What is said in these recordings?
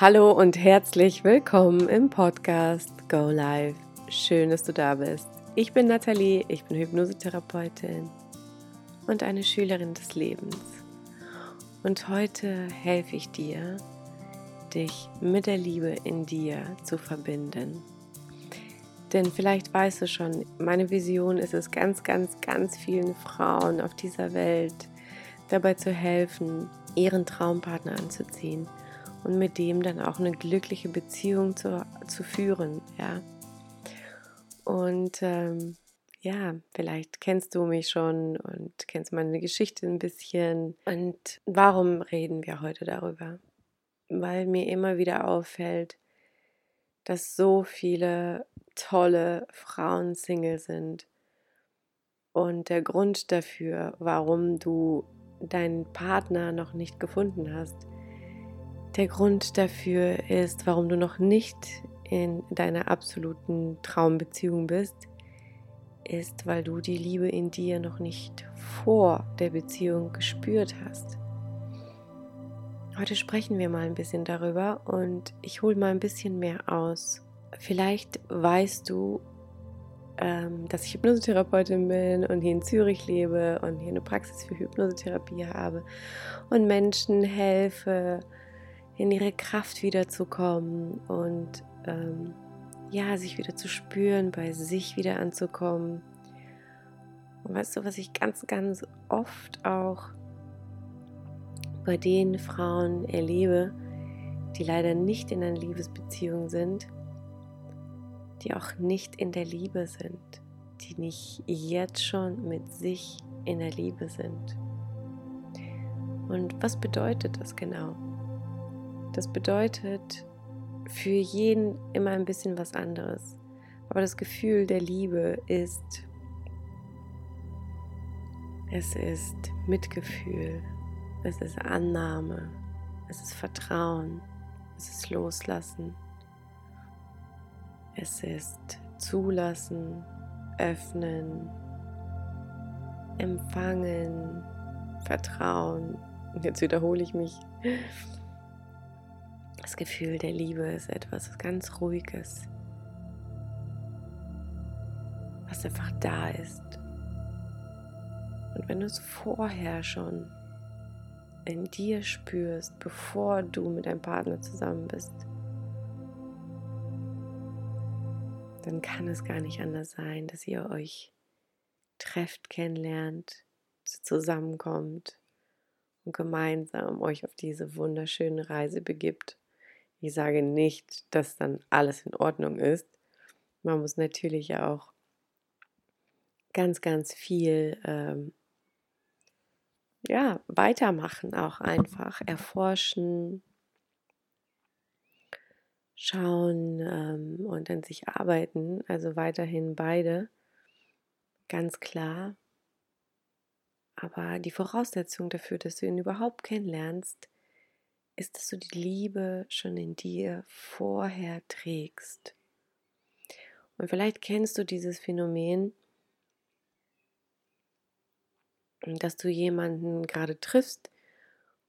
Hallo und herzlich willkommen im Podcast Go Live. Schön, dass du da bist. Ich bin Nathalie, ich bin Hypnosetherapeutin und eine Schülerin des Lebens. Und heute helfe ich dir, dich mit der Liebe in dir zu verbinden. Denn vielleicht weißt du schon, meine Vision ist es, ganz, ganz, ganz vielen Frauen auf dieser Welt dabei zu helfen, ihren Traumpartner anzuziehen und mit dem dann auch eine glückliche Beziehung zu, zu führen. Ja. Und ähm, ja, vielleicht kennst du mich schon und kennst meine Geschichte ein bisschen. Und warum reden wir heute darüber? Weil mir immer wieder auffällt, dass so viele tolle Frauen Single sind. Und der Grund dafür, warum du deinen Partner noch nicht gefunden hast, der Grund dafür ist, warum du noch nicht in deiner absoluten Traumbeziehung bist, ist, weil du die Liebe in dir noch nicht vor der Beziehung gespürt hast. Heute sprechen wir mal ein bisschen darüber und ich hole mal ein bisschen mehr aus. Vielleicht weißt du, ähm, dass ich Hypnosetherapeutin bin und hier in Zürich lebe und hier eine Praxis für Hypnosetherapie habe und Menschen helfe, in ihre Kraft wiederzukommen und ähm, ja, sich wieder zu spüren, bei sich wieder anzukommen. Und weißt du, was ich ganz, ganz oft auch bei den Frauen erlebe, die leider nicht in einer Liebesbeziehung sind, die auch nicht in der Liebe sind, die nicht jetzt schon mit sich in der Liebe sind. Und was bedeutet das genau? Das bedeutet für jeden immer ein bisschen was anderes. Aber das Gefühl der Liebe ist, es ist Mitgefühl, es ist Annahme, es ist Vertrauen, es ist Loslassen, es ist Zulassen, Öffnen, Empfangen, Vertrauen. Jetzt wiederhole ich mich. Das Gefühl der Liebe ist etwas ganz Ruhiges, was einfach da ist. Und wenn du es vorher schon in dir spürst, bevor du mit deinem Partner zusammen bist, dann kann es gar nicht anders sein, dass ihr euch trefft, kennenlernt, zusammenkommt und gemeinsam euch auf diese wunderschöne Reise begibt. Ich sage nicht, dass dann alles in Ordnung ist. Man muss natürlich auch ganz, ganz viel ähm, ja, weitermachen, auch einfach erforschen, schauen ähm, und an sich arbeiten. Also weiterhin beide, ganz klar. Aber die Voraussetzung dafür, dass du ihn überhaupt kennenlernst, ist, dass du die Liebe schon in dir vorher trägst. Und vielleicht kennst du dieses Phänomen, dass du jemanden gerade triffst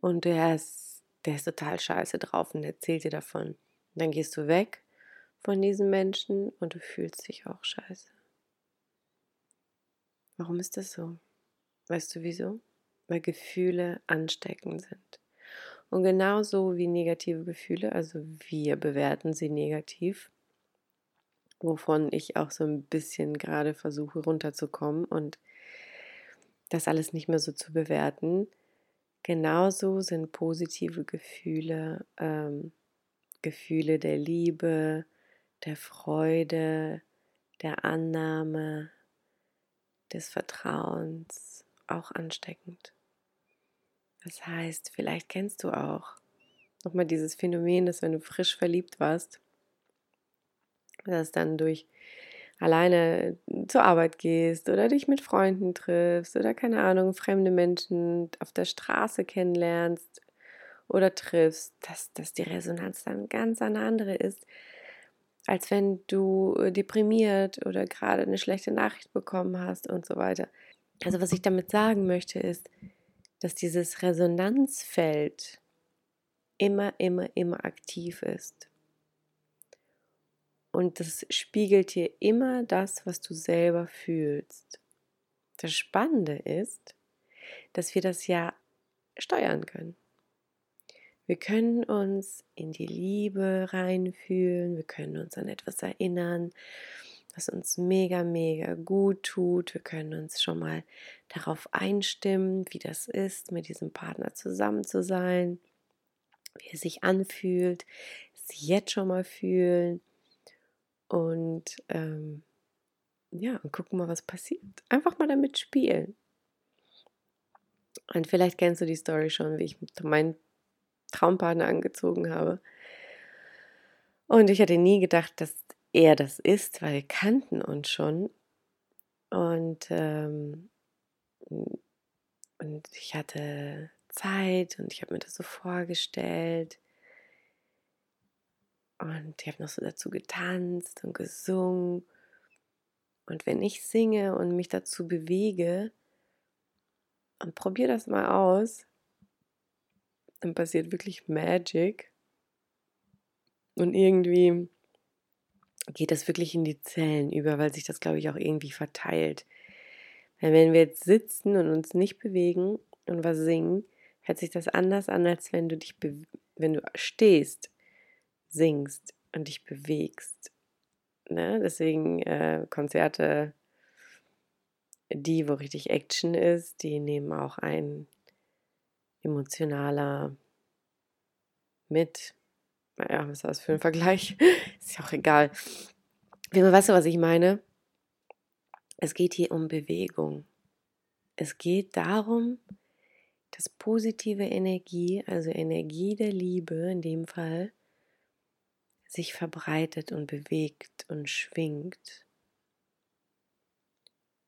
und der ist, der ist total scheiße drauf und erzählt dir davon. Und dann gehst du weg von diesem Menschen und du fühlst dich auch scheiße. Warum ist das so? Weißt du wieso? Weil Gefühle ansteckend sind. Und genauso wie negative Gefühle, also wir bewerten sie negativ, wovon ich auch so ein bisschen gerade versuche runterzukommen und das alles nicht mehr so zu bewerten. Genauso sind positive Gefühle ähm, Gefühle der Liebe, der Freude, der Annahme, des Vertrauens auch ansteckend. Das heißt, vielleicht kennst du auch nochmal dieses Phänomen, dass wenn du frisch verliebt warst, dass dann durch alleine zur Arbeit gehst oder dich mit Freunden triffst oder keine Ahnung, fremde Menschen auf der Straße kennenlernst oder triffst, dass, dass die Resonanz dann ganz eine andere ist, als wenn du äh, deprimiert oder gerade eine schlechte Nachricht bekommen hast und so weiter. Also was ich damit sagen möchte ist, dass dieses Resonanzfeld immer, immer, immer aktiv ist. Und das spiegelt dir immer das, was du selber fühlst. Das Spannende ist, dass wir das ja steuern können. Wir können uns in die Liebe reinfühlen, wir können uns an etwas erinnern, was uns mega, mega gut tut. Wir können uns schon mal darauf einstimmen, wie das ist, mit diesem Partner zusammen zu sein, wie er sich anfühlt, es jetzt schon mal fühlen und ähm, ja, und gucken mal, was passiert. Einfach mal damit spielen. Und vielleicht kennst du die Story schon, wie ich meinen Traumpartner angezogen habe. Und ich hatte nie gedacht, dass er das ist, weil wir kannten uns schon. Und, ähm, und ich hatte Zeit und ich habe mir das so vorgestellt. Und ich habe noch so dazu getanzt und gesungen. Und wenn ich singe und mich dazu bewege, und probier das mal aus, dann passiert wirklich Magic. Und irgendwie geht das wirklich in die Zellen über, weil sich das, glaube ich, auch irgendwie verteilt. Weil wenn wir jetzt sitzen und uns nicht bewegen und was singen, hört sich das anders an, als wenn du dich, wenn du stehst, singst und dich bewegst. Ne? Deswegen äh, Konzerte, die, wo richtig Action ist, die nehmen auch ein emotionaler mit naja, was ist das für ein Vergleich? ist ja auch egal. Weißt du, was ich meine? Es geht hier um Bewegung. Es geht darum, dass positive Energie, also Energie der Liebe in dem Fall, sich verbreitet und bewegt und schwingt.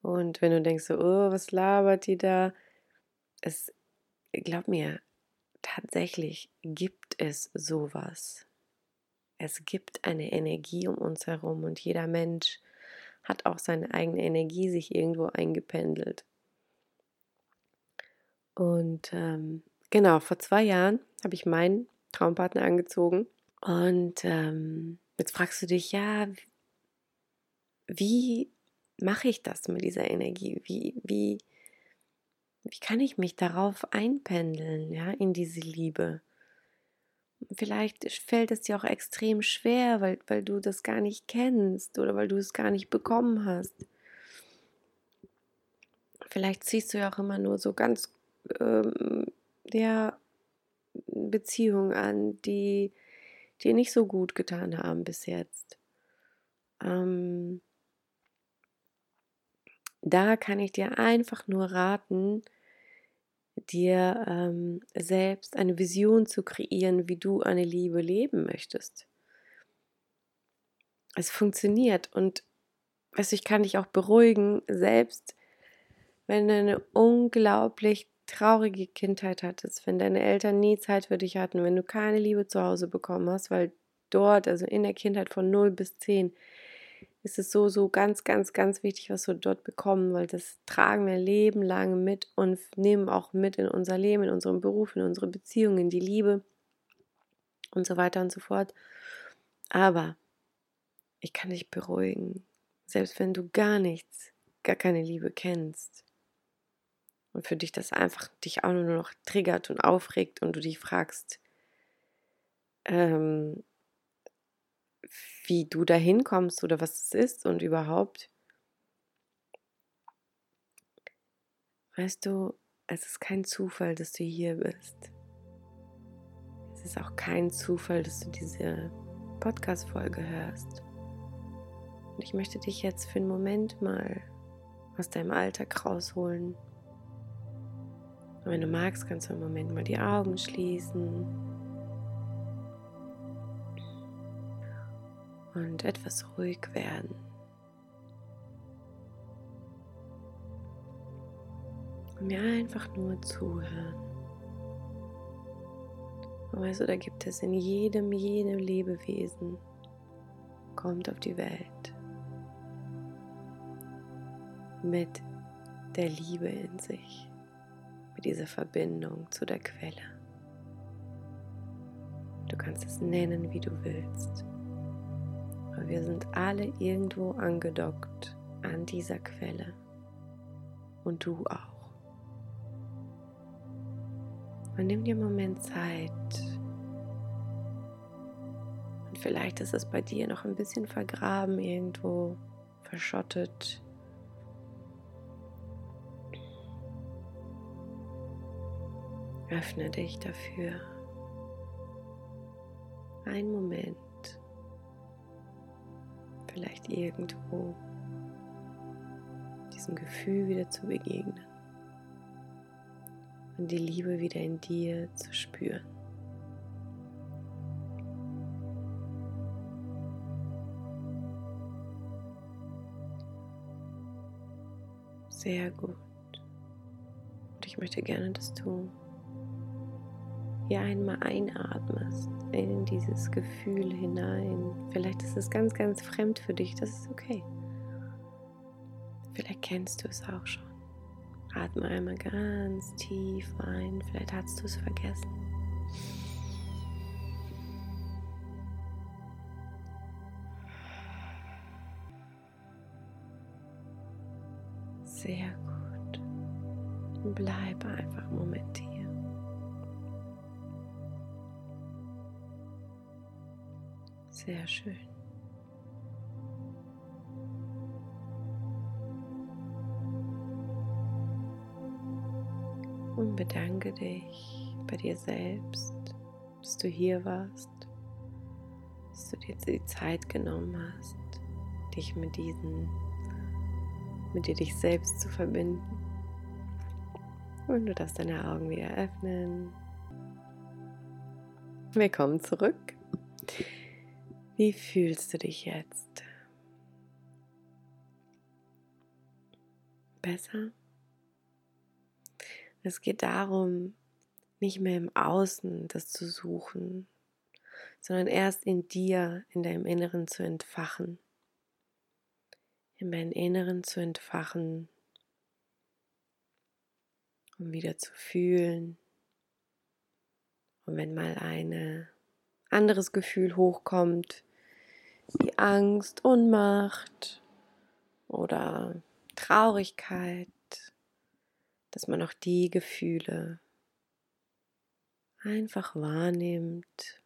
Und wenn du denkst, so, oh, was labert die da? Es, glaub mir, tatsächlich gibt es sowas. Es gibt eine Energie um uns herum und jeder Mensch hat auch seine eigene Energie sich irgendwo eingependelt. Und ähm, genau, vor zwei Jahren habe ich meinen Traumpartner angezogen. Und ähm, jetzt fragst du dich, ja, wie mache ich das mit dieser Energie? Wie, wie, wie kann ich mich darauf einpendeln, ja, in diese Liebe? Vielleicht fällt es dir auch extrem schwer, weil, weil du das gar nicht kennst oder weil du es gar nicht bekommen hast. Vielleicht ziehst du ja auch immer nur so ganz ähm, ja, Beziehungen an, die dir nicht so gut getan haben bis jetzt. Ähm, da kann ich dir einfach nur raten, dir ähm, selbst eine Vision zu kreieren, wie du eine Liebe leben möchtest. Es funktioniert und du, ich kann dich auch beruhigen, selbst wenn du eine unglaublich traurige Kindheit hattest, wenn deine Eltern nie Zeit für dich hatten, wenn du keine Liebe zu Hause bekommen hast, weil dort, also in der Kindheit von 0 bis 10, ist es so, so ganz, ganz, ganz wichtig, was wir dort bekommen, weil das tragen wir Leben lang mit und nehmen auch mit in unser Leben, in unserem Beruf, in unsere Beziehungen, in die Liebe und so weiter und so fort. Aber ich kann dich beruhigen, selbst wenn du gar nichts, gar keine Liebe kennst und für dich das einfach dich auch nur noch triggert und aufregt und du dich fragst, ähm, wie du da hinkommst oder was es ist und überhaupt. Weißt du, es ist kein Zufall, dass du hier bist. Es ist auch kein Zufall, dass du diese Podcast-Folge hörst. Und ich möchte dich jetzt für einen Moment mal aus deinem Alltag rausholen. Und wenn du magst, kannst du einen Moment mal die Augen schließen. Und etwas ruhig werden. Mir einfach nur zuhören. Weißt du, da gibt es in jedem, jedem Lebewesen, kommt auf die Welt mit der Liebe in sich, mit dieser Verbindung zu der Quelle. kannst es nennen, wie du willst. Aber wir sind alle irgendwo angedockt an dieser Quelle. Und du auch. Und nimm dir einen Moment Zeit. Und vielleicht ist es bei dir noch ein bisschen vergraben irgendwo, verschottet. Öffne dich dafür. Ein Moment. Vielleicht irgendwo diesem Gefühl wieder zu begegnen und die Liebe wieder in dir zu spüren. Sehr gut. Und ich möchte gerne, dass du hier einmal einatmest in dieses Gefühl hinein. Vielleicht ist es ganz, ganz fremd für dich, das ist okay. Vielleicht kennst du es auch schon. Atme einmal ganz tief ein, vielleicht hast du es vergessen. Sehr gut. Bleib einfach einen Moment hier. Sehr schön. Und bedanke dich bei dir selbst, dass du hier warst, dass du dir die Zeit genommen hast, dich mit diesen, mit dir dich selbst zu verbinden. Und du darfst deine Augen wieder öffnen. Willkommen zurück. Wie fühlst du dich jetzt? Besser? Es geht darum, nicht mehr im Außen das zu suchen, sondern erst in dir, in deinem Inneren zu entfachen. In deinem Inneren zu entfachen, um wieder zu fühlen. Und wenn mal eine anderes Gefühl hochkommt, wie Angst, Unmacht oder Traurigkeit, dass man auch die Gefühle einfach wahrnimmt,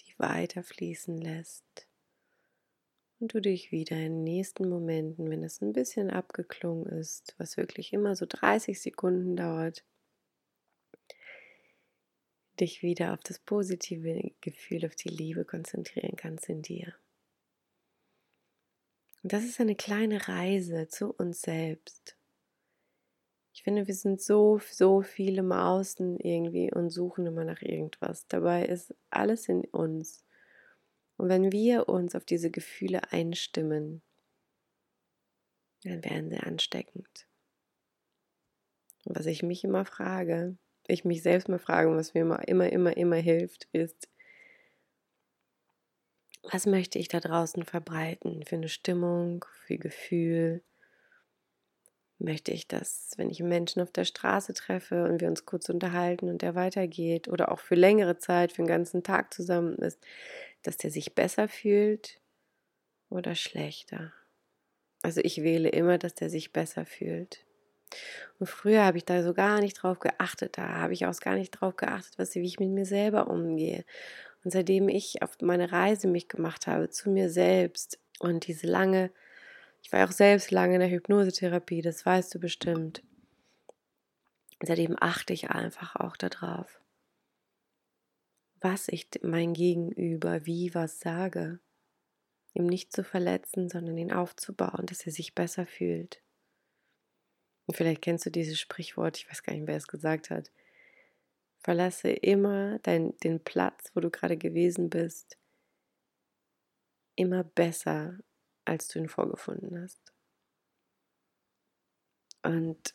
die weiterfließen lässt und du dich wieder in den nächsten Momenten, wenn es ein bisschen abgeklungen ist, was wirklich immer so 30 Sekunden dauert, dich wieder auf das positive Gefühl, auf die Liebe konzentrieren kannst in dir. Und das ist eine kleine Reise zu uns selbst. Ich finde, wir sind so, so viel im Außen irgendwie und suchen immer nach irgendwas. Dabei ist alles in uns. Und wenn wir uns auf diese Gefühle einstimmen, dann werden sie ansteckend. Und was ich mich immer frage, ich mich selbst mal frage, was mir immer, immer, immer, immer hilft, ist, was möchte ich da draußen verbreiten für eine Stimmung, für Gefühl? Möchte ich, dass, wenn ich einen Menschen auf der Straße treffe und wir uns kurz unterhalten und der weitergeht oder auch für längere Zeit, für den ganzen Tag zusammen ist, dass der sich besser fühlt oder schlechter? Also ich wähle immer, dass der sich besser fühlt. Und früher habe ich da so gar nicht drauf geachtet. Da habe ich auch gar nicht drauf geachtet, was, wie ich mit mir selber umgehe. Und seitdem ich auf meine Reise mich gemacht habe zu mir selbst und diese lange, ich war auch selbst lange in der Hypnosetherapie, das weißt du bestimmt. Seitdem achte ich einfach auch darauf, was ich mein Gegenüber wie was sage. Ihm nicht zu verletzen, sondern ihn aufzubauen, dass er sich besser fühlt. Und vielleicht kennst du dieses Sprichwort, ich weiß gar nicht, wer es gesagt hat. Verlasse immer dein, den Platz, wo du gerade gewesen bist, immer besser, als du ihn vorgefunden hast. Und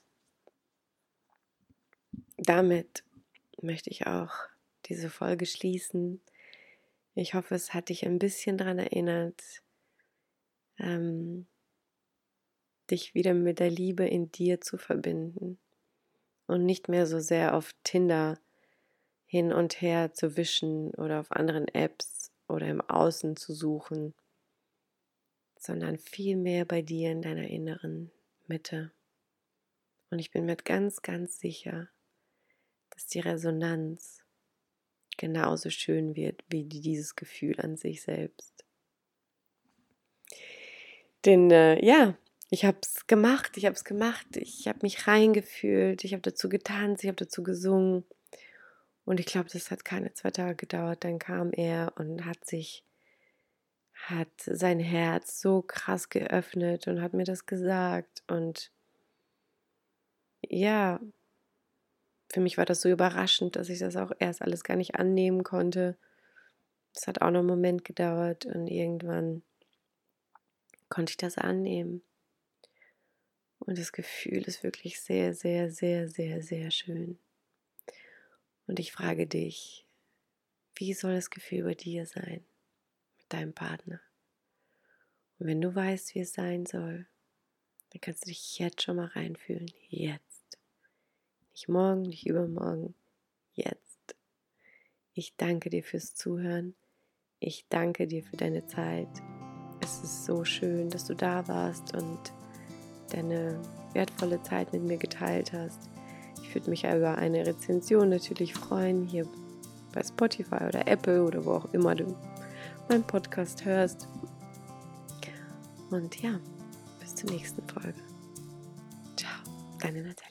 damit möchte ich auch diese Folge schließen. Ich hoffe, es hat dich ein bisschen daran erinnert, ähm, dich wieder mit der Liebe in dir zu verbinden und nicht mehr so sehr auf Tinder hin und her zu wischen oder auf anderen Apps oder im Außen zu suchen, sondern vielmehr bei dir in deiner inneren Mitte. Und ich bin mir ganz, ganz sicher, dass die Resonanz genauso schön wird wie dieses Gefühl an sich selbst. Denn äh, ja, ich habe es gemacht, ich habe es gemacht, ich habe mich reingefühlt, ich habe dazu getanzt, ich habe dazu gesungen. Und ich glaube, das hat keine zwei Tage gedauert. Dann kam er und hat sich, hat sein Herz so krass geöffnet und hat mir das gesagt. Und ja, für mich war das so überraschend, dass ich das auch erst alles gar nicht annehmen konnte. Es hat auch noch einen Moment gedauert und irgendwann konnte ich das annehmen. Und das Gefühl ist wirklich sehr, sehr, sehr, sehr, sehr schön. Und ich frage dich, wie soll das Gefühl bei dir sein mit deinem Partner? Und wenn du weißt, wie es sein soll, dann kannst du dich jetzt schon mal reinfühlen. Jetzt. Nicht morgen, nicht übermorgen. Jetzt. Ich danke dir fürs Zuhören. Ich danke dir für deine Zeit. Es ist so schön, dass du da warst und deine wertvolle Zeit mit mir geteilt hast. Ich würde mich über eine Rezension natürlich freuen, hier bei Spotify oder Apple oder wo auch immer du meinen Podcast hörst. Und ja, bis zur nächsten Folge. Ciao, deine Natalie.